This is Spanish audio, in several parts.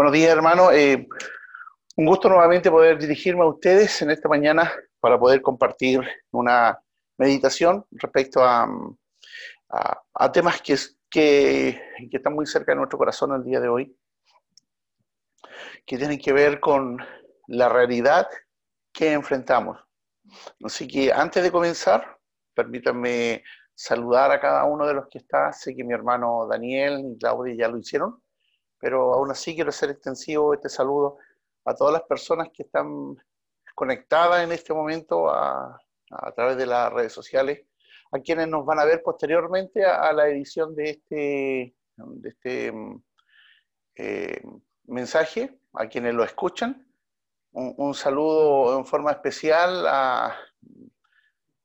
Buenos días, hermano. Eh, un gusto nuevamente poder dirigirme a ustedes en esta mañana para poder compartir una meditación respecto a, a, temas que, que, que, están muy cerca de nuestro corazón el día de hoy, que tienen que ver con la realidad que enfrentamos. Así que antes de comenzar, permítanme saludar a cada uno de los que está. Sé que mi hermano Daniel y Claudia ya lo hicieron, pero aún así quiero hacer extensivo este saludo a todas las personas que están conectadas en este momento a, través de las redes sociales, a quienes nos van a ver posteriormente a, la edición de este, de este eh, mensaje, a quienes lo escuchan. Un, saludo en forma especial a,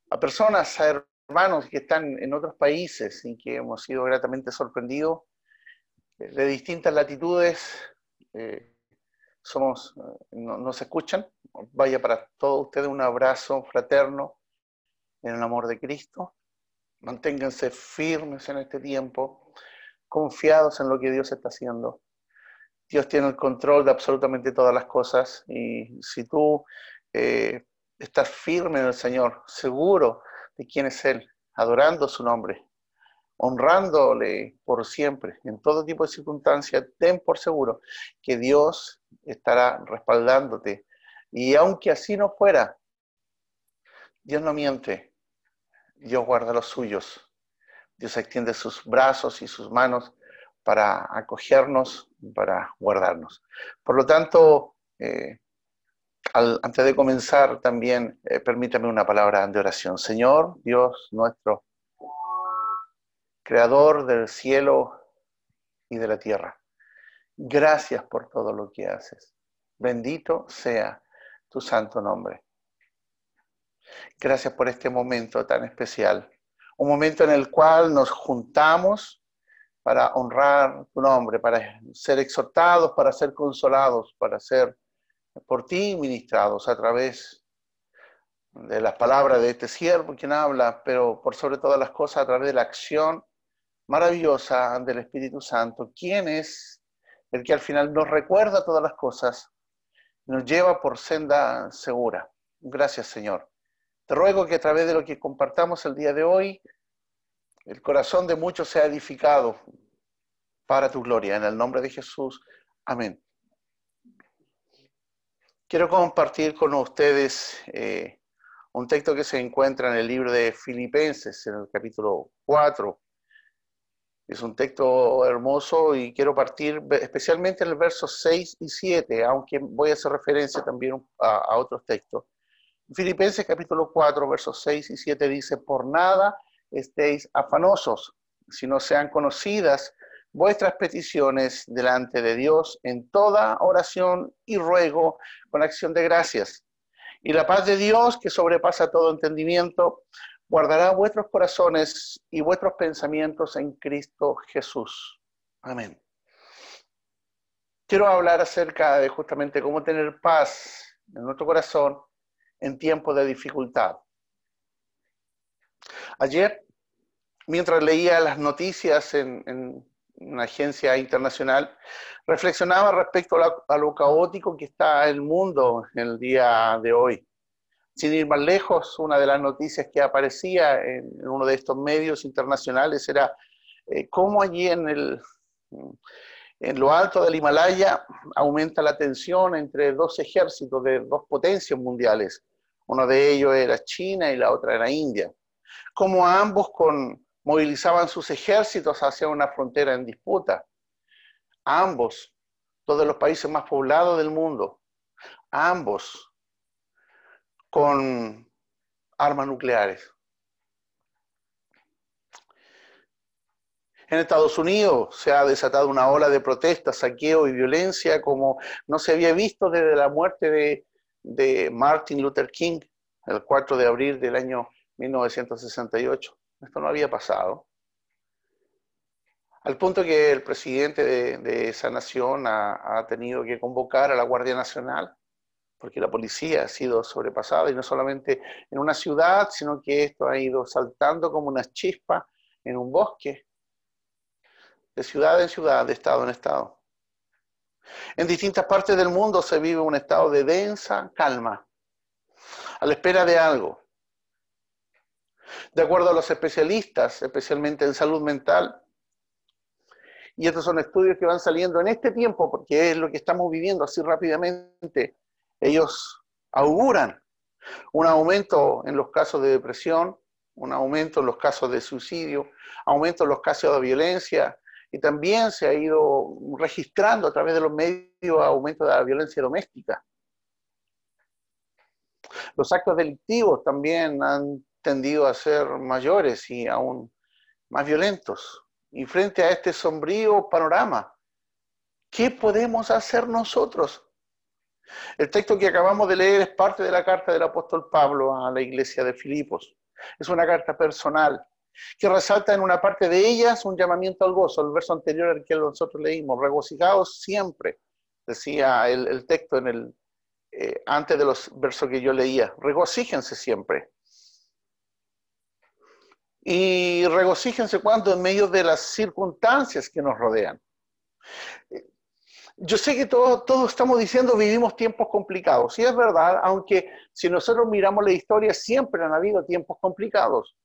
a personas, a hermanos que están en otros países y que hemos sido gratamente sorprendidos de distintas latitudes. Eh, somos, eh, nos escuchan. Vaya para todos ustedes un abrazo fraterno en el amor de Cristo. Manténganse firmes en este tiempo, confiados en lo que Dios está haciendo. Dios tiene el control de absolutamente todas las cosas y si tú eh, estás firme en el Señor, seguro de quién es Él, adorando su nombre, honrándole por siempre, en todo tipo de circunstancias, ten por seguro que Dios estará respaldándote. Y aunque así no fuera, Dios no miente, Dios guarda los suyos, Dios extiende sus brazos y sus manos para acogernos, para guardarnos. Por lo tanto, eh, antes de comenzar también, eh, permítame una palabra de oración. Señor, Dios nuestro, creador del cielo y de la tierra, gracias por todo lo que haces. Bendito sea tu santo nombre. Gracias por este momento tan especial, un momento en el cual nos juntamos para honrar tu nombre, para ser exhortados, para ser consolados, para ser por ti ministrados a través de las palabras de este siervo quien habla, pero por sobre todas las cosas a través de la acción maravillosa del Espíritu Santo, quien es el que al final nos recuerda todas las cosas, nos lleva por senda segura. Gracias, Señor. Te ruego que a través de lo que compartamos el día de hoy, el corazón de muchos sea edificado para tu gloria. En el nombre de Jesús. Amén. Quiero compartir con ustedes eh, un texto que se encuentra en el libro de Filipenses, en el capítulo 4. Es un texto hermoso y quiero partir especialmente en el verso 6 y 7, aunque voy a hacer referencia también a, a otros textos. Filipenses capítulo 4, versos 6 y 7 dice, por nada estéis afanosos, si no sean conocidas vuestras peticiones delante de Dios en toda oración y ruego con acción de gracias. Y la paz de Dios, que sobrepasa todo entendimiento, guardará vuestros corazones y vuestros pensamientos en Cristo Jesús. Amén. Quiero hablar acerca de justamente cómo tener paz en nuestro corazón en tiempos de dificultad. Ayer, mientras leía las noticias en, una agencia internacional, reflexionaba respecto a, lo caótico que está el mundo en el día de hoy. Sin ir más lejos, una de las noticias que aparecía en, uno de estos medios internacionales era eh, cómo allí en, el, en lo alto del Himalaya aumenta la tensión entre dos ejércitos de dos potencias mundiales. Uno de ellos era China y la otra era India. Como ambos con movilizaban sus ejércitos hacia una frontera en disputa. Ambos, todos los países más poblados del mundo, ambos con armas nucleares. En Estados Unidos se ha desatado una ola de protestas, saqueo y violencia como no se había visto desde la muerte de, Martin Luther King el 4 de abril del año 1968. Esto no había pasado. Al punto que el presidente de, esa nación ha, tenido que convocar a la Guardia Nacional, porque la policía ha sido sobrepasada, y no solamente en una ciudad, sino que esto ha ido saltando como una chispa en un bosque, de ciudad en ciudad, de estado en estado. En distintas partes del mundo se vive un estado de densa calma, a la espera de algo. De acuerdo a los especialistas, especialmente en salud mental, y estos son estudios que van saliendo en este tiempo, porque es lo que estamos viviendo así rápidamente, ellos auguran un aumento en los casos de depresión, un aumento en los casos de suicidio, aumento en los casos de violencia, y también se ha ido registrando a través de los medios aumento de la violencia doméstica. Los actos delictivos también han tendido a ser mayores y aún más violentos. Y frente a este sombrío panorama, ¿qué podemos hacer nosotros? El texto que acabamos de leer es parte de la carta del apóstol Pablo a la iglesia de Filipos. Es una carta personal que resalta en una parte de ellas un llamamiento al gozo. El verso anterior al que nosotros leímos, regocijaos siempre, decía el, texto en el, eh, antes de los versos que yo leía, regocíjense siempre. Y regocíjense cuando en medio de las circunstancias que nos rodean. Yo sé que todos, todos estamos diciendo vivimos tiempos complicados, y es verdad, aunque si nosotros miramos la historia, siempre han habido tiempos complicados.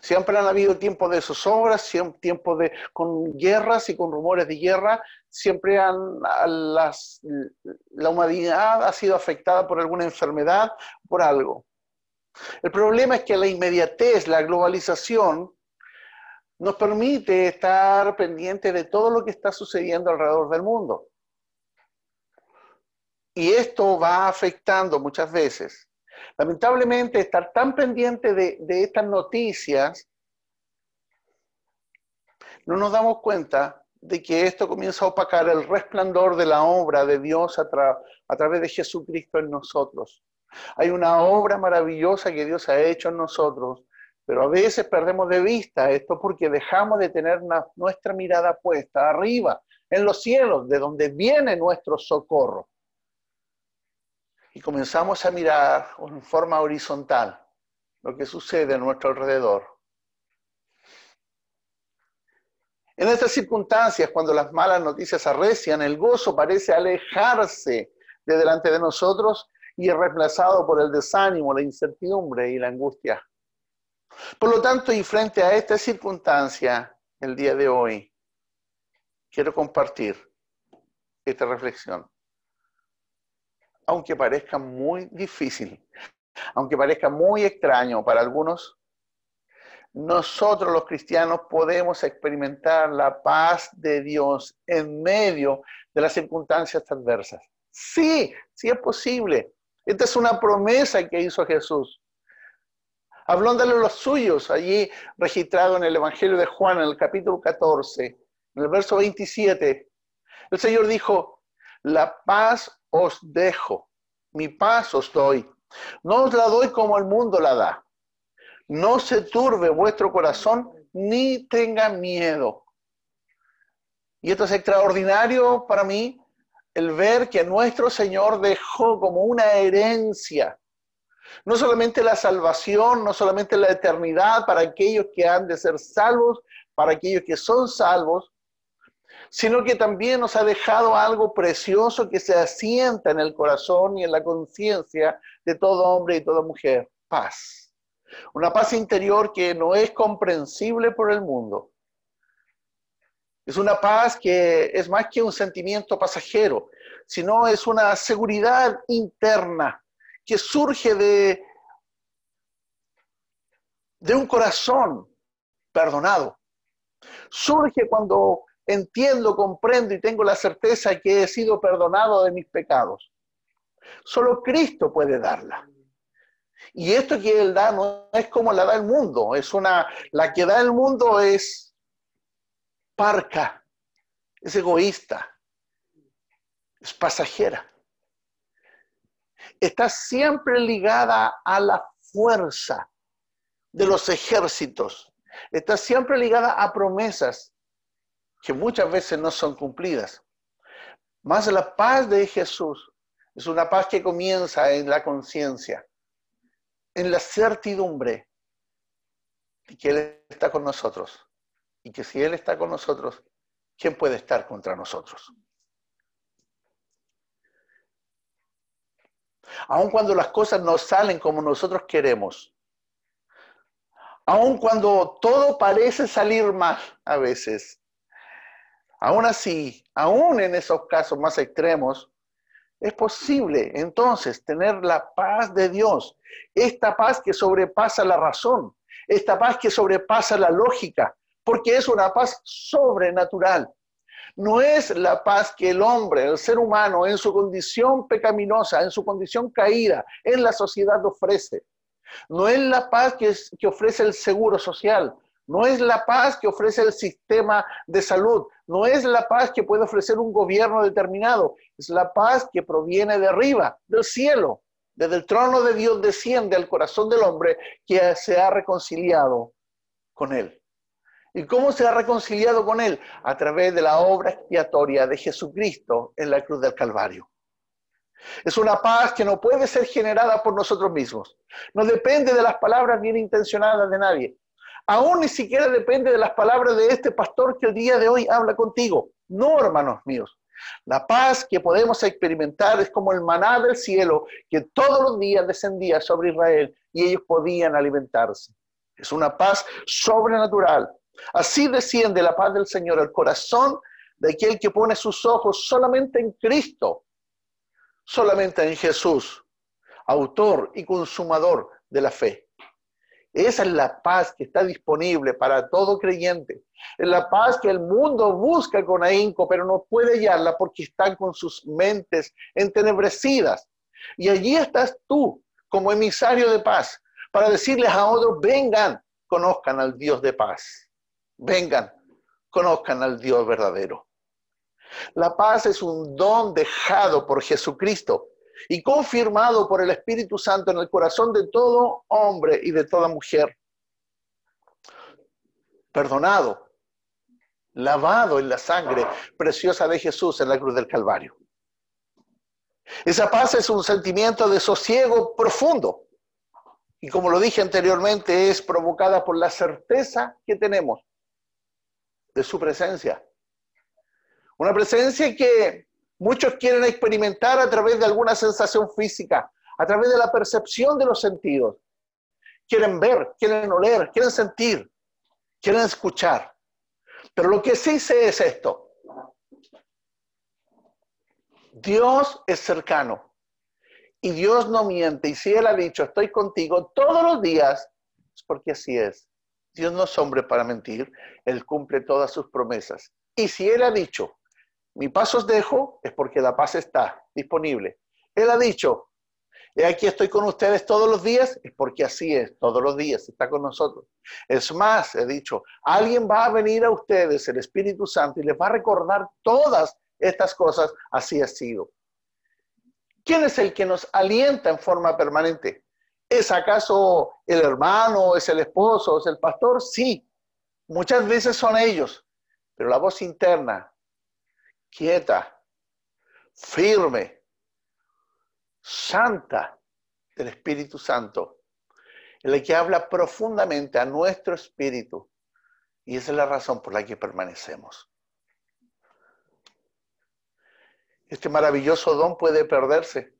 Siempre han habido tiempos de zozobras, tiempos de, con guerras y con rumores de guerra, siempre han, la humanidad ha sido afectada por alguna enfermedad, por algo. El problema es que la inmediatez, la globalización, nos permite estar pendientes de todo lo que está sucediendo alrededor del mundo. Y esto va afectando muchas veces. Lamentablemente, estar tan pendiente de, estas noticias, no nos damos cuenta de que esto comienza a opacar el resplandor de la obra de Dios a, través de Jesucristo en nosotros. Hay una obra maravillosa que Dios ha hecho en nosotros, pero a veces perdemos de vista esto porque dejamos de tener nuestra mirada puesta arriba, en los cielos, de donde viene nuestro socorro y comenzamos a mirar en forma horizontal lo que sucede a nuestro alrededor. En estas circunstancias, cuando las malas noticias arrecian, el gozo parece alejarse de delante de nosotros y es reemplazado por el desánimo, la incertidumbre y la angustia. Por lo tanto, y frente a esta circunstancia, el día de hoy, quiero compartir esta reflexión aunque parezca muy difícil, aunque parezca muy extraño para algunos, nosotros los cristianos podemos experimentar la paz de Dios en medio de las circunstancias adversas. Sí, sí es posible. Esta es una promesa que hizo Jesús. Hablándole a los suyos, allí registrado en el Evangelio de Juan, en el capítulo 14, en el verso 27, el Señor dijo, la paz os dejo, mi paz os doy. No os la doy como el mundo la da. No se turbe vuestro corazón ni tenga miedo. Y esto es extraordinario para mí, el ver que nuestro Señor dejó como una herencia, no solamente la salvación, no solamente la eternidad para aquellos que han de ser salvos, para aquellos que son salvos, sino que también nos ha dejado algo precioso que se asienta en el corazón y en la conciencia de todo hombre y toda mujer, paz. Una paz interior que no es comprensible por el mundo. Es una paz que es más que un sentimiento pasajero, sino es una seguridad interna que surge de, de un corazón perdonado. Surge cuando entiendo, comprendo y tengo la certeza que he sido perdonado de mis pecados. Solo Cristo puede darla. Y esto que Él da no es como la da el mundo, es una, la que da el mundo es parca, es egoísta, es pasajera. Está siempre ligada a la fuerza de los ejércitos, está siempre ligada a promesas, que muchas veces no son cumplidas. Más la paz de Jesús es una paz que comienza en la conciencia, en la certidumbre de que Él está con nosotros y que si Él está con nosotros, ¿quién puede estar contra nosotros? Aun cuando las cosas no salen como nosotros queremos. Aun cuando todo parece salir mal a veces. Aún así, aún en esos casos más extremos, es posible entonces tener la paz de Dios, esta paz que sobrepasa la razón, esta paz que sobrepasa la lógica, porque es una paz sobrenatural. No es la paz que el hombre, el ser humano, en su condición pecaminosa, en su condición caída, en la sociedad ofrece. No es la paz que, que ofrece el seguro social, no es la paz que ofrece el sistema de salud, no es la paz que puede ofrecer un gobierno determinado, es la paz que proviene de arriba, del cielo. Desde el trono de Dios desciende al corazón del hombre que se ha reconciliado con él. ¿Y cómo se ha reconciliado con él? A través de la obra expiatoria de Jesucristo en la cruz del Calvario. Es una paz que no puede ser generada por nosotros mismos. No depende de las palabras bien intencionadas de nadie. Aún ni siquiera depende de las palabras de este pastor que el día de hoy habla contigo. No, hermanos míos. La paz que podemos experimentar es como el maná del cielo que todos los días descendía sobre Israel y ellos podían alimentarse. Es una paz sobrenatural. Así desciende la paz del Señor al corazón de aquel que pone sus ojos solamente en Cristo, solamente en Jesús, autor y consumador de la fe. Esa es la paz que está disponible para todo creyente. Es la paz que el mundo busca con ahínco, pero no puede hallarla porque están con sus mentes entenebrecidas. Y allí estás tú como emisario de paz para decirles a otros, vengan, conozcan al Dios de paz. Vengan, conozcan al Dios verdadero. La paz es un don dejado por Jesucristo y confirmado por el Espíritu Santo en el corazón de todo hombre y de toda mujer. Perdonado, lavado en la sangre preciosa de Jesús en la cruz del Calvario. Esa paz es un sentimiento de sosiego profundo. Y como lo dije anteriormente, es provocada por la certeza que tenemos de su presencia. Una presencia que Muchos quieren experimentar a través de alguna sensación física, a través de la percepción de los sentidos. Quieren ver, quieren oler, quieren sentir, quieren escuchar. Pero lo que sí sé es esto. Dios es cercano y Dios no miente. Y si Él ha dicho, estoy contigo todos los días, es porque así es. Dios no es hombre para mentir, Él cumple todas sus promesas. Y si Él ha dicho, mi paso os dejo, es porque la paz está disponible. Él ha dicho, he aquí estoy con ustedes todos los días, es porque así es, todos los días está con nosotros. Es más, he dicho, alguien va a venir a ustedes, el Espíritu Santo, y les va a recordar todas estas cosas, así ha sido. ¿Quién es el que nos alienta en forma permanente? ¿Es acaso el hermano, es el esposo, es el pastor? Sí, muchas veces son ellos, pero la voz interna quieta, firme, santa del Espíritu Santo, en que habla profundamente a nuestro espíritu. Y esa es la razón por la que permanecemos. Este maravilloso don puede perderse.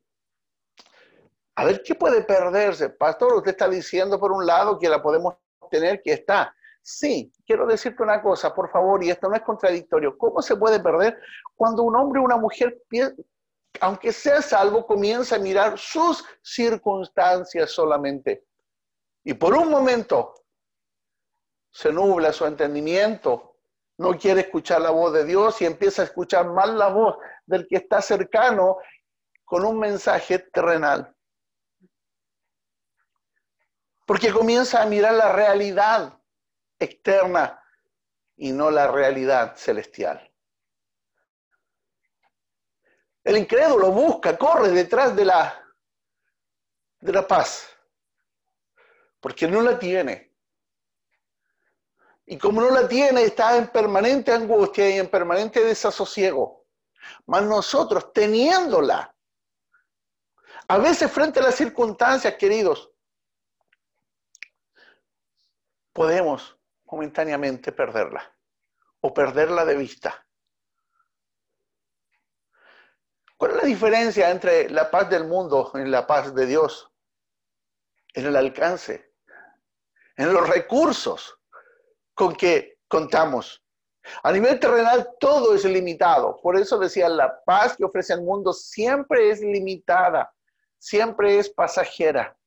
A ver, ¿qué puede perderse? Pastor, usted está diciendo por un lado que la podemos tener, que está. Sí, quiero decirte una cosa, por favor, y esto no es contradictorio. ¿Cómo se puede perder cuando un hombre o una mujer, aunque sea salvo, comienza a mirar sus circunstancias solamente? Y por un momento se nubla su entendimiento, no quiere escuchar la voz de Dios y empieza a escuchar mal la voz del que está cercano con un mensaje terrenal. Porque comienza a mirar la realidad externa y no la realidad celestial. El incrédulo busca, corre detrás de la, de la paz, porque no la tiene. Y como no la tiene, está en permanente angustia y en permanente desasosiego. Mas nosotros, teniéndola, a veces frente a las circunstancias, queridos, podemos momentáneamente perderla o perderla de vista. ¿Cuál es la diferencia entre la paz del mundo y la paz de Dios? En el alcance, en los recursos con que contamos. A nivel terrenal todo es limitado. Por eso decía, la paz que ofrece el mundo siempre es limitada, siempre es pasajera.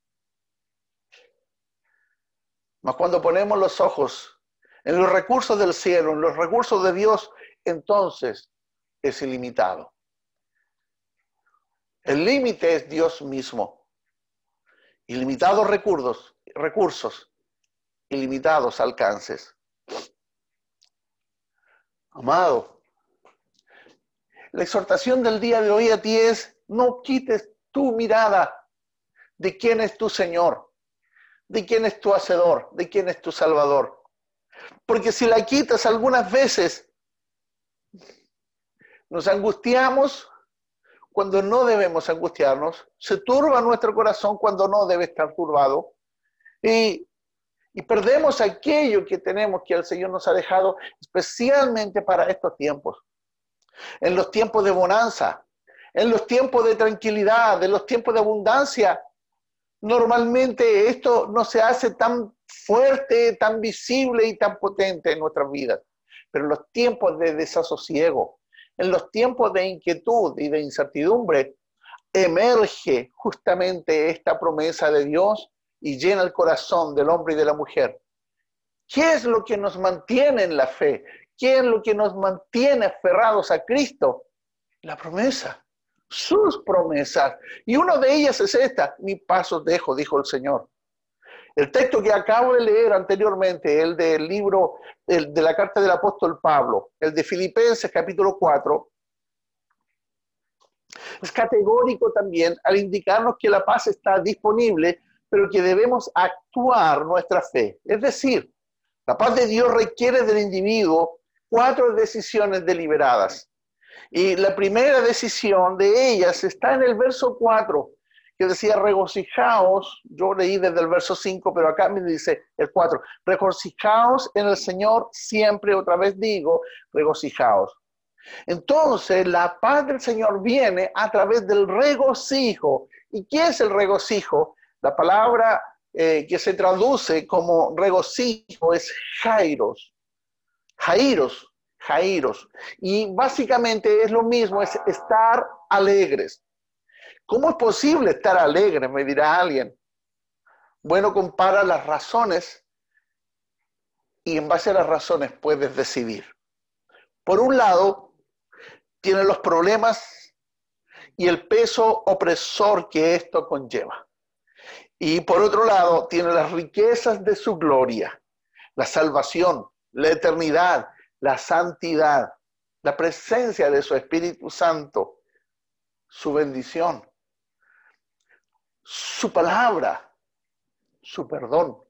Mas cuando ponemos los ojos en los recursos del cielo, en los recursos de Dios, entonces es ilimitado. El límite es Dios mismo. Ilimitados recursos, recursos, ilimitados alcances. Amado, la exhortación del día de hoy a ti es, no quites tu mirada de quién es tu Señor, de quién es tu Hacedor, de quién es tu Salvador. Porque si la quitas algunas veces, nos angustiamos cuando no debemos angustiarnos, se turba nuestro corazón cuando no debe estar turbado y y perdemos aquello que tenemos que el Señor nos ha dejado especialmente para estos tiempos. En los tiempos de bonanza, en los tiempos de tranquilidad, en los tiempos de abundancia, normalmente esto no se hace tan fuerte, tan visible y tan potente en nuestras vidas. Pero en los tiempos de desasosiego, en los tiempos de inquietud y de incertidumbre, emerge justamente esta promesa de Dios y llena el corazón del hombre y de la mujer. ¿Qué es lo que nos mantiene en la fe? ¿Qué es lo que nos mantiene aferrados a Cristo? La promesa, sus promesas. Y una de ellas es esta, mi paso dejo, dijo el Señor. El texto que acabo de leer anteriormente, el del libro el de la carta del apóstol Pablo, el de Filipenses capítulo 4, es categórico también al indicarnos que la paz está disponible pero que debemos actuar nuestra fe. Es decir, la paz de Dios requiere del individuo cuatro decisiones deliberadas. Y la primera decisión de ellas está en el verso 4, que decía, regocijaos, yo leí desde el verso 5, pero acá me dice el 4, regocijaos en el Señor siempre, otra vez digo, regocijaos. Entonces, la paz del Señor viene a través del regocijo. ¿Y qué es el regocijo? La palabra eh, que se traduce como regocijo es jairos, jairos, Y básicamente es lo mismo, es estar alegres. ¿Cómo es posible estar alegre? Me dirá alguien. Bueno, compara las razones y en base a las razones puedes decidir. Por un lado, tiene los problemas y el peso opresor que esto conlleva. Y por otro lado, tiene las riquezas de su gloria, la salvación, la eternidad, la santidad, la presencia de su Espíritu Santo, su bendición, su palabra, su perdón,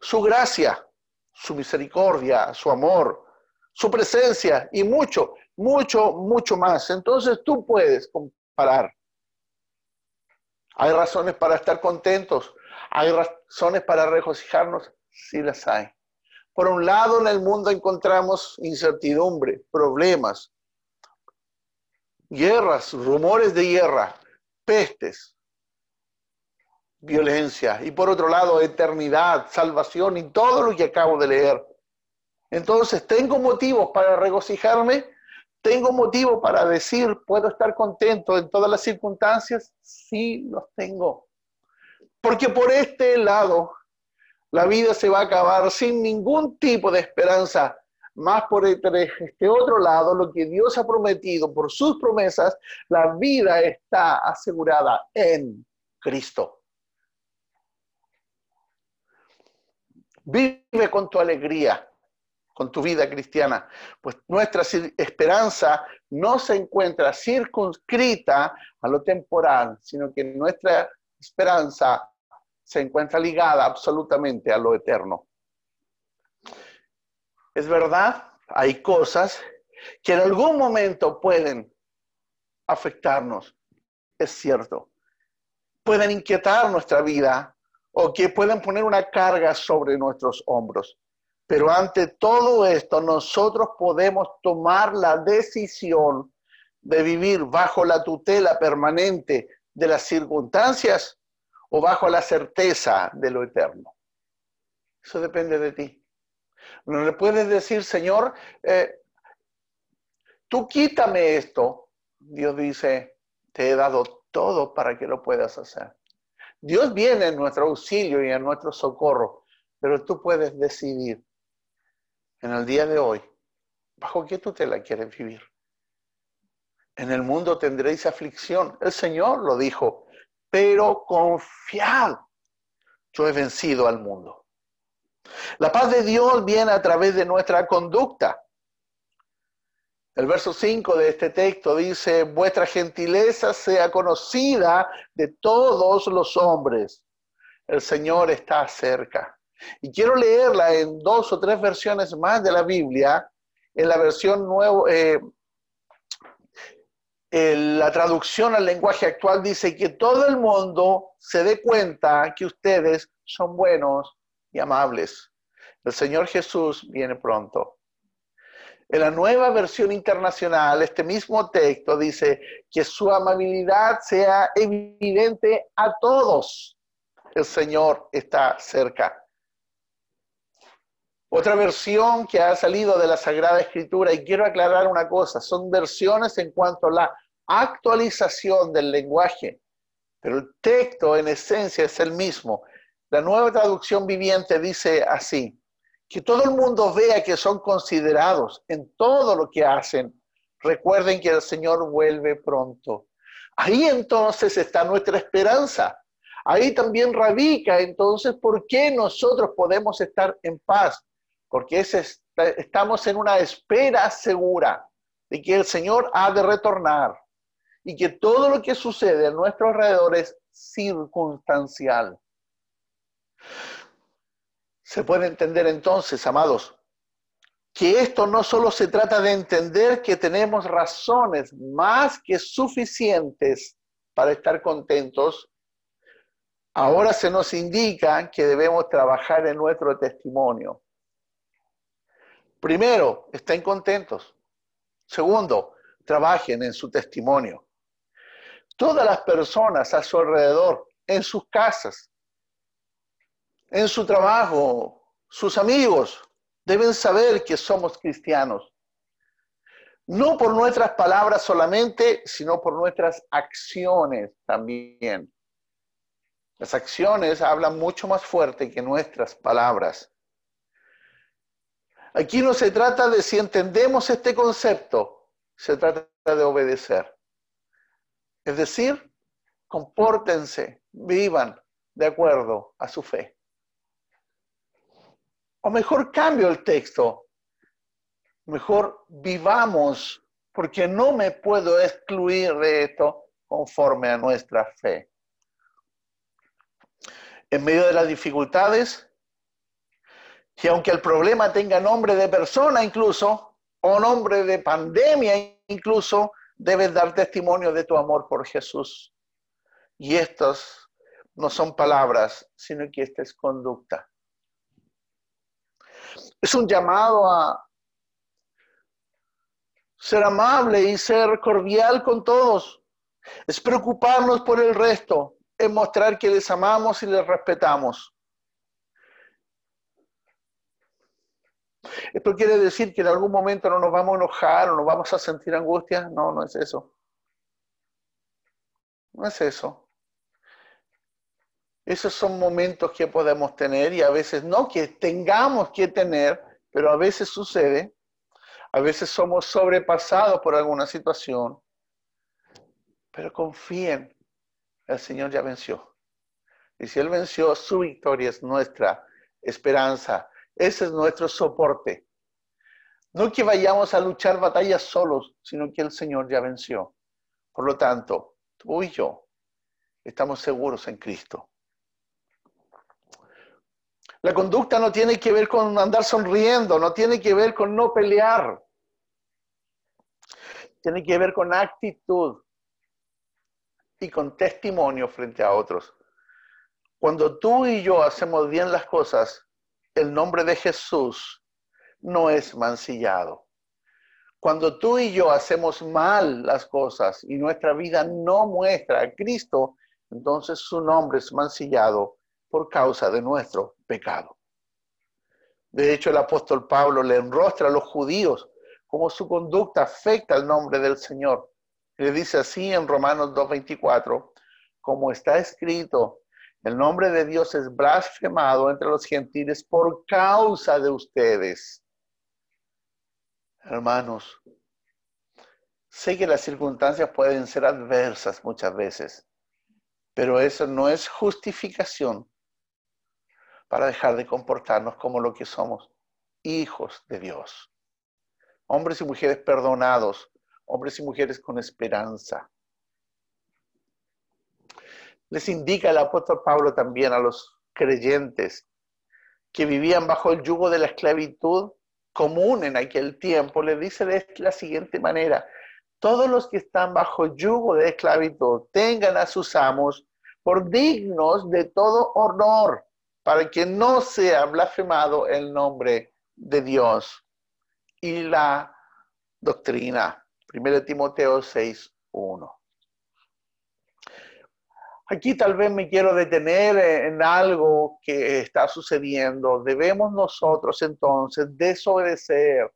su gracia, su misericordia, su amor, su presencia y mucho, mucho, mucho más. Entonces tú puedes comparar ¿Hay razones para estar contentos? ¿Hay razones para regocijarnos? Sí las hay. Por un lado, en el mundo encontramos incertidumbre, problemas, guerras, rumores de guerra, pestes, violencia. Y por otro lado, eternidad, salvación y todo lo que acabo de leer. Entonces, ¿tengo motivos para regocijarme? ¿Tengo motivo para decir, puedo estar contento en todas las circunstancias? Sí, los tengo. Porque por este lado, la vida se va a acabar sin ningún tipo de esperanza. Más por este otro lado, lo que Dios ha prometido por sus promesas, la vida está asegurada en Cristo. Vive con tu alegría con tu vida cristiana, pues nuestra esperanza no se encuentra circunscrita a lo temporal, sino que nuestra esperanza se encuentra ligada absolutamente a lo eterno. Es verdad, hay cosas que en algún momento pueden afectarnos, es cierto, pueden inquietar nuestra vida o que pueden poner una carga sobre nuestros hombros. Pero ante todo esto, nosotros podemos tomar la decisión de vivir bajo la tutela permanente de las circunstancias o bajo la certeza de lo eterno. Eso depende de ti. No le puedes decir, Señor, eh, tú quítame esto. Dios dice, te he dado todo para que lo puedas hacer. Dios viene en nuestro auxilio y en nuestro socorro, pero tú puedes decidir en el día de hoy bajo qué tutela quieres vivir. En el mundo tendréis aflicción. El Señor lo dijo, pero confiad, yo he vencido al mundo. La paz de Dios viene a través de nuestra conducta. El verso 5 de este texto dice, vuestra gentileza sea conocida de todos los hombres. El Señor está cerca. Y quiero leerla en dos o tres versiones más de la Biblia, en la versión nuevo, eh, la traducción al lenguaje actual dice que todo el mundo se dé cuenta que ustedes son buenos y amables. El Señor Jesús viene pronto. En la nueva versión internacional, este mismo texto dice que su amabilidad sea evidente a todos. El Señor está cerca. Otra versión que ha salido de la Sagrada Escritura, y quiero aclarar una cosa, son versiones en cuanto a la actualización del lenguaje, pero el texto en esencia es el mismo. La nueva traducción viviente dice así, que todo el mundo vea que son considerados en todo lo que hacen. Recuerden que el Señor vuelve pronto. Ahí entonces está nuestra esperanza. Ahí también radica entonces por qué nosotros podemos estar en paz. Porque estamos en una espera segura de que el Señor ha de retornar y que todo lo que sucede a nuestro alrededor es circunstancial. Se puede entender entonces, amados, que esto no solo se trata de entender que tenemos razones más que suficientes para estar contentos, ahora se nos indica que debemos trabajar en nuestro testimonio. Primero, estén contentos. Segundo, trabajen en su testimonio todas las personas a su alrededor, en sus casas, en su trabajo, sus amigos, deben saber que somos cristianos. No por nuestras palabras solamente, sino por nuestras acciones también. Las acciones hablan mucho más fuerte que nuestras palabras. Aquí no se trata de si entendemos este concepto, se trata de obedecer. Es decir, compórtense, vivan de acuerdo a su fe. O mejor cambio el texto. Mejor vivamos, porque no me puedo excluir de esto conforme a nuestra fe. En medio de las dificultades, y aunque el problema tenga nombre de persona incluso, o nombre de pandemia incluso, debes dar testimonio de tu amor por Jesús. Y estas no son palabras, sino que esta es conducta. Es un llamado a ser amable y ser cordial con todos. Es preocuparnos por el resto, es mostrar que les amamos y les respetamos. ¿Esto quiere decir que en algún momento no nos vamos a enojar o nos vamos a sentir angustia? No, no es eso. No es eso. Esos son momentos que podemos tener y a veces no que tengamos que tener, pero a veces sucede. A veces somos sobrepasados por alguna situación. Pero confíen, el Señor ya venció. Y si Él venció, su victoria es nuestra esperanza ese es nuestro soporte. No que vayamos a luchar batallas solos, sino que el Señor ya venció. Por lo tanto, tú y yo estamos seguros en Cristo. La conducta no tiene que ver con andar sonriendo, no tiene que ver con no pelear. Tiene que ver con actitud y con testimonio frente a otros. Cuando tú y yo hacemos bien las cosas, el nombre de Jesús no es mancillado. Cuando tú y yo hacemos mal las cosas y nuestra vida no muestra a Cristo, entonces su nombre es mancillado por causa de nuestro pecado. De hecho, el apóstol Pablo le enrostra a los judíos cómo su conducta afecta el nombre del Señor. Le dice así en Romanos 2.24, como está escrito, el nombre de Dios es blasfemado entre los gentiles por causa de ustedes. Hermanos, sé que las circunstancias pueden ser adversas muchas veces, pero eso no es justificación para dejar de comportarnos como lo que somos, hijos de Dios hombres y mujeres perdonados, hombres y mujeres con esperanza. Les indica el apóstol Pablo también a los creyentes que vivían bajo el yugo de la esclavitud común en aquel tiempo, les dice de la siguiente manera, todos los que están bajo yugo de esclavitud tengan a sus amos por dignos de todo honor, para que no sea blasfemado el nombre de Dios y la doctrina. 1 Timoteo 6, 1. Aquí tal vez me quiero detener en algo que está sucediendo. Debemos nosotros entonces desobedecer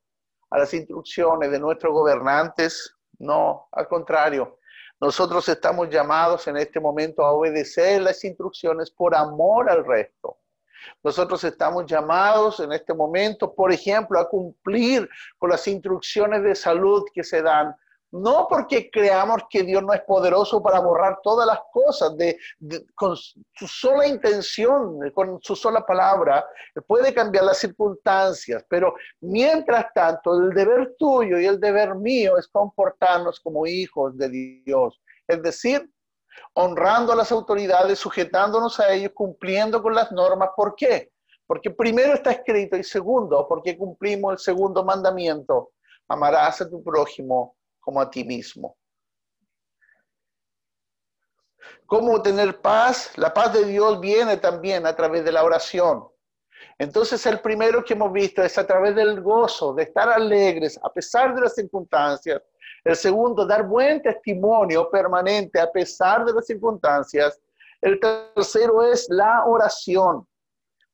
a las instrucciones de nuestros gobernantes. No, al contrario, nosotros estamos llamados en este momento a obedecer las instrucciones por amor al resto. Nosotros estamos llamados en este momento, por ejemplo, a cumplir con las instrucciones de salud que se dan no porque creamos que Dios no es poderoso para borrar todas las cosas, de, con su sola intención, con su sola palabra, puede cambiar las circunstancias, pero mientras tanto el deber tuyo y el deber mío es comportarnos como hijos de Dios, es decir, honrando a las autoridades, sujetándonos a ellos, cumpliendo con las normas. ¿Por qué? Porque primero está escrito y segundo, porque cumplimos el segundo mandamiento, amarás a tu prójimo como a ti mismo. ¿Cómo tener paz? La paz de Dios viene también a través de la oración. Entonces el primero que hemos visto es a través del gozo, de estar alegres a pesar de las circunstancias, el segundo, dar buen testimonio permanente a pesar de las circunstancias. El tercero es la oración.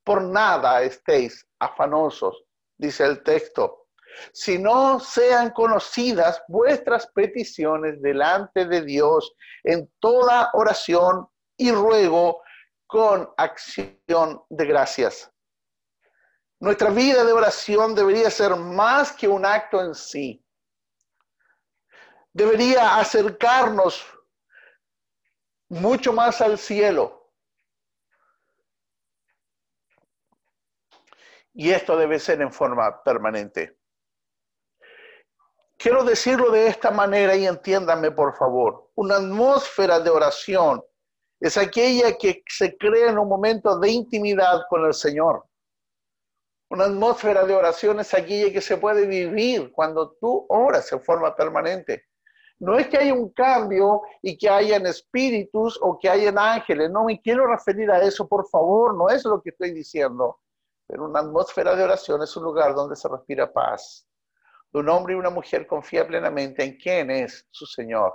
Por nada estéis afanosos, dice el texto. Si no sean conocidas vuestras peticiones delante de Dios en toda oración y ruego con acción de gracias. Nuestra vida de oración debería ser más que un acto en sí debería acercarnos mucho más al cielo. Y esto debe ser en forma permanente. Quiero decirlo de esta manera y entiéndanme por favor. Una atmósfera de oración es aquella que se crea en un momento de intimidad con el Señor. Una atmósfera de oración es aquella que se puede vivir cuando tú oras en forma permanente. No es que haya un cambio y que hayan espíritus o que hayan ángeles. No me quiero referir a eso, por favor. No es lo que estoy diciendo. Pero una atmósfera de oración es un lugar donde se respira paz. Un hombre y una mujer confía plenamente en quién es su Señor.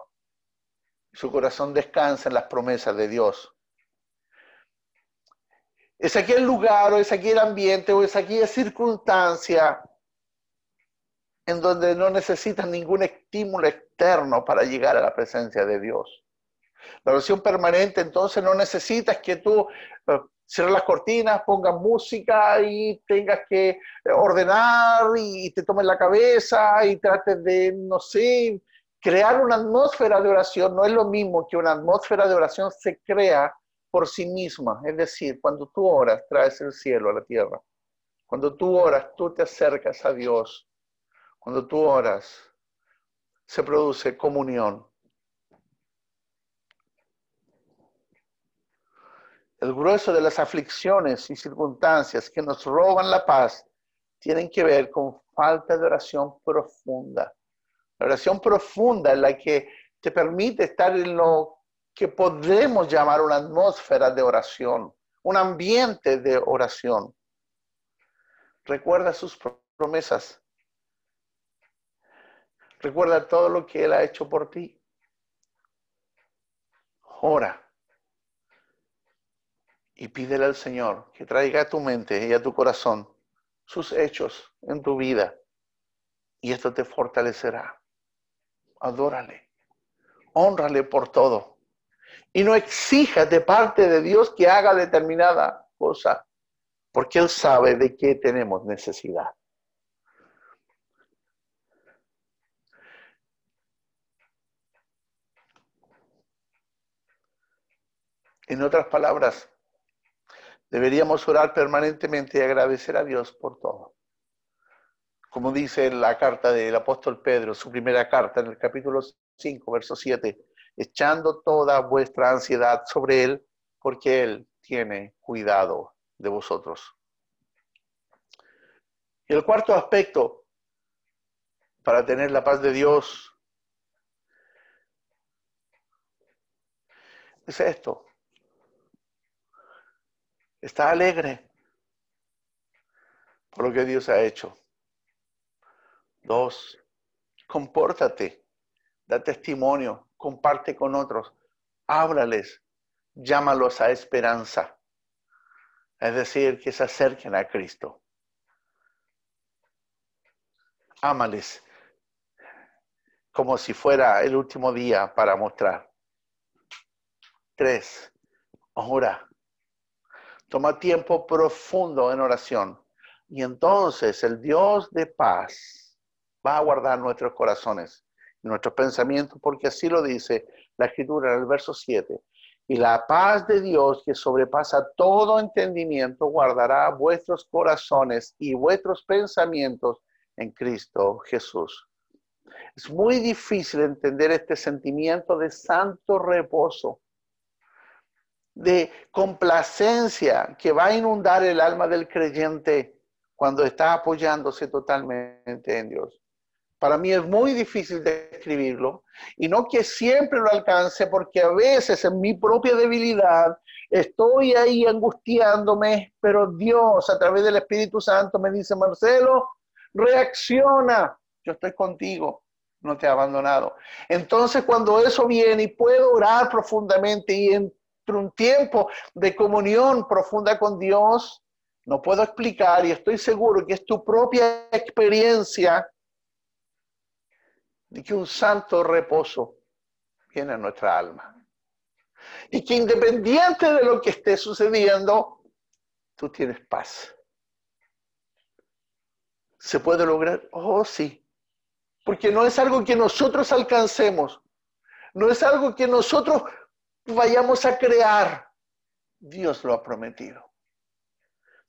Su corazón descansa en las promesas de Dios. Es aquel lugar o es aquel ambiente o es aquella circunstancia en donde no necesitas ningún estímulo externo para llegar a la presencia de Dios. La oración permanente, entonces no necesitas que tú cierres las cortinas, pongas música y tengas que ordenar y te tomes la cabeza y trates de, no sé, crear una atmósfera de oración. No es lo mismo que una atmósfera de oración se crea por sí misma. Es decir, cuando tú oras, traes el cielo a la tierra. Cuando tú oras, tú te acercas a Dios cuando tú oras, se produce comunión. El grueso de las aflicciones y circunstancias que nos roban la paz tienen que ver con falta de oración profunda. La oración profunda es la que te permite estar en lo que podemos llamar una atmósfera de oración, un ambiente de oración. Recuerda sus promesas Recuerda todo lo que Él ha hecho por ti. Ora. Y pídele al Señor que traiga a tu mente y a tu corazón sus hechos en tu vida. Y esto te fortalecerá. Adórale. Honrale por todo. Y no exijas de parte de Dios que haga determinada cosa, porque Él sabe de qué tenemos necesidad. En otras palabras, deberíamos orar permanentemente y agradecer a Dios por todo. Como dice la carta del apóstol Pedro, su primera carta en el capítulo 5, verso 7, echando toda vuestra ansiedad sobre Él, porque Él tiene cuidado de vosotros. Y el cuarto aspecto para tener la paz de Dios es esto. Está alegre por lo que Dios ha hecho. Dos, compórtate, da testimonio, comparte con otros, háblales, llámalos a esperanza. Es decir, que se acerquen a Cristo. Ámales como si fuera el último día para mostrar. Tres, ora Toma tiempo profundo en oración. Y entonces el Dios de paz va a guardar nuestros corazones y nuestros pensamientos, porque así lo dice la escritura en el verso 7. Y la paz de Dios que sobrepasa todo entendimiento guardará vuestros corazones y vuestros pensamientos en Cristo Jesús. Es muy difícil entender este sentimiento de santo reposo de complacencia que va a inundar el alma del creyente cuando está apoyándose totalmente en Dios. Para mí es muy difícil describirlo y no que siempre lo alcance porque a veces en mi propia debilidad estoy ahí angustiándome, pero Dios a través del Espíritu Santo me dice, Marcelo, reacciona, yo estoy contigo, no te he abandonado. Entonces cuando eso viene y puedo orar profundamente y un tiempo de comunión profunda con Dios, no puedo explicar y estoy seguro que es tu propia experiencia de que un santo reposo viene a nuestra alma. Y que independiente de lo que esté sucediendo, tú tienes paz. ¿Se puede lograr? Oh, sí. Porque no es algo que nosotros alcancemos. No es algo que nosotros vayamos a crear, Dios lo ha prometido.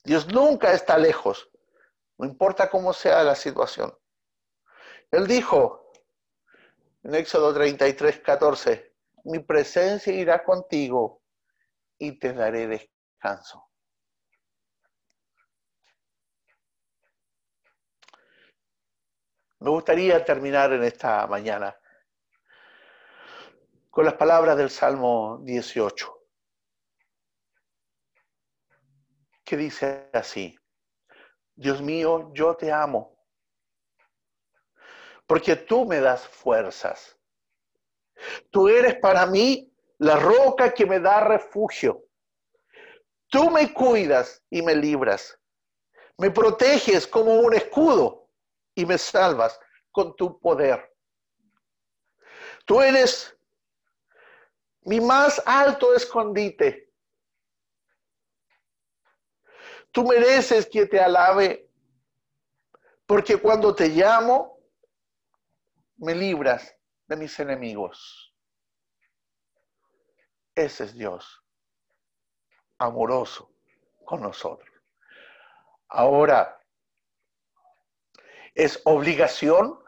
Dios nunca está lejos, no importa cómo sea la situación. Él dijo en Éxodo 33, 14, mi presencia irá contigo y te daré descanso. Me gustaría terminar en esta mañana con las palabras del Salmo 18, que dice así, Dios mío, yo te amo, porque tú me das fuerzas. Tú eres para mí la roca que me da refugio. Tú me cuidas y me libras. Me proteges como un escudo y me salvas con tu poder. Tú eres mi más alto escondite. Tú mereces que te alabe, porque cuando te llamo, me libras de mis enemigos. Ese es Dios, amoroso con nosotros. Ahora, ¿es obligación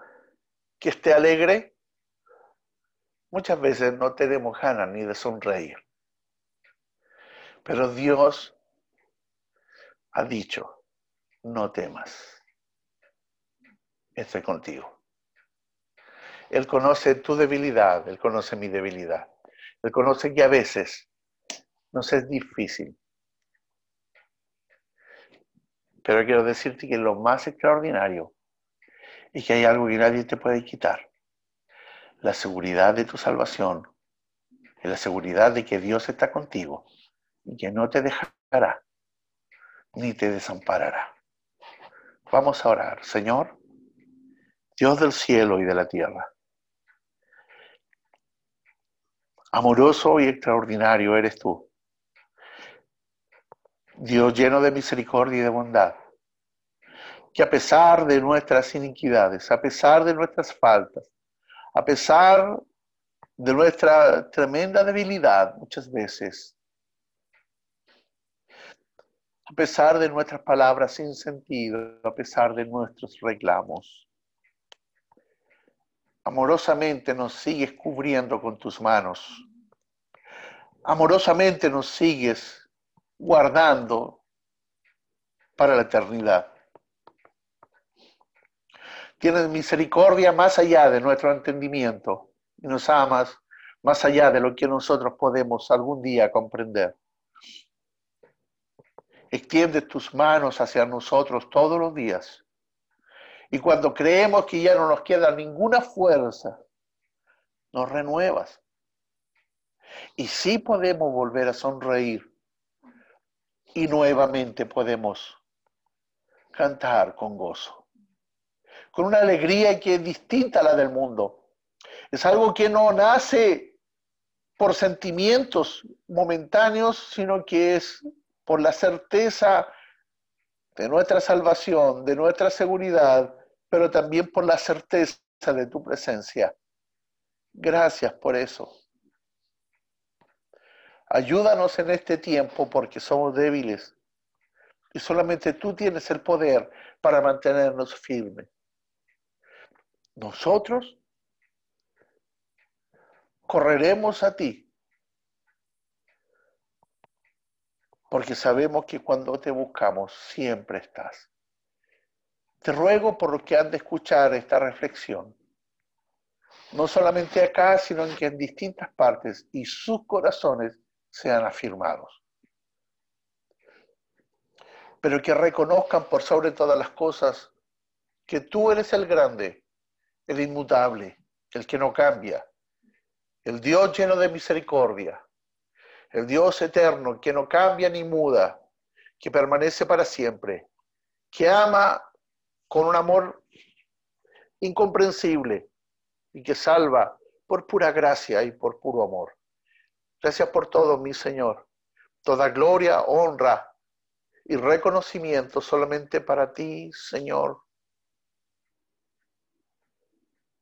que esté alegre? Muchas veces no tenemos ganas ni de sonreír. Pero Dios ha dicho, no temas, estoy contigo. Él conoce tu debilidad, Él conoce mi debilidad. Él conoce que a veces nos es difícil. Pero quiero decirte que lo más extraordinario es que hay algo que nadie te puede quitar la seguridad de tu salvación, en la seguridad de que Dios está contigo y que no te dejará ni te desamparará. Vamos a orar. Señor, Dios del cielo y de la tierra, amoroso y extraordinario eres tú. Dios lleno de misericordia y de bondad, que a pesar de nuestras iniquidades, a pesar de nuestras faltas, a pesar de nuestra tremenda debilidad muchas veces, a pesar de nuestras palabras sin sentido, a pesar de nuestros reclamos, amorosamente nos sigues cubriendo con tus manos, amorosamente nos sigues guardando para la eternidad. Tienes misericordia más allá de nuestro entendimiento y nos amas más allá de lo que nosotros podemos algún día comprender. Extiende tus manos hacia nosotros todos los días. Y cuando creemos que ya no nos queda ninguna fuerza, nos renuevas. Y sí podemos volver a sonreír. Y nuevamente podemos cantar con gozo. Con una alegría que es distinta a la del mundo es algo que no nace por sentimientos momentáneos, sino que es por la certeza de nuestra salvación, de nuestra seguridad, pero también por la certeza de tu presencia. Gracias por eso. Ayúdanos en este tiempo porque somos débiles y solamente tú tienes el poder para mantenernos firmes. Nosotros correremos a ti. Porque sabemos que cuando te buscamos siempre estás. Te ruego por lo que han de escuchar esta reflexión, no solamente acá, sino en que en distintas partes y sus corazones sean afirmados. Pero que reconozcan por sobre todas las cosas que tú eres el grande, el inmutable, el que no cambia, el Dios lleno de misericordia, el Dios eterno que no cambia ni muda, que permanece para siempre, que ama con un amor incomprensible y que salva por pura gracia y por puro amor. Gracias por todo, mi Señor. Toda gloria, honra y reconocimiento solamente para ti, Señor.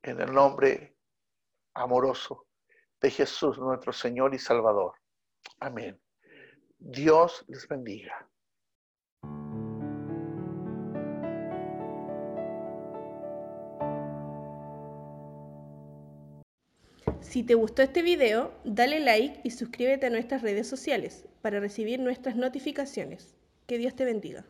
En el nombre amoroso de Jesús nuestro Señor y Salvador. Amén. Dios les bendiga. Si te gustó este video, dale like y suscríbete a nuestras redes sociales para recibir nuestras notificaciones. Que Dios te bendiga.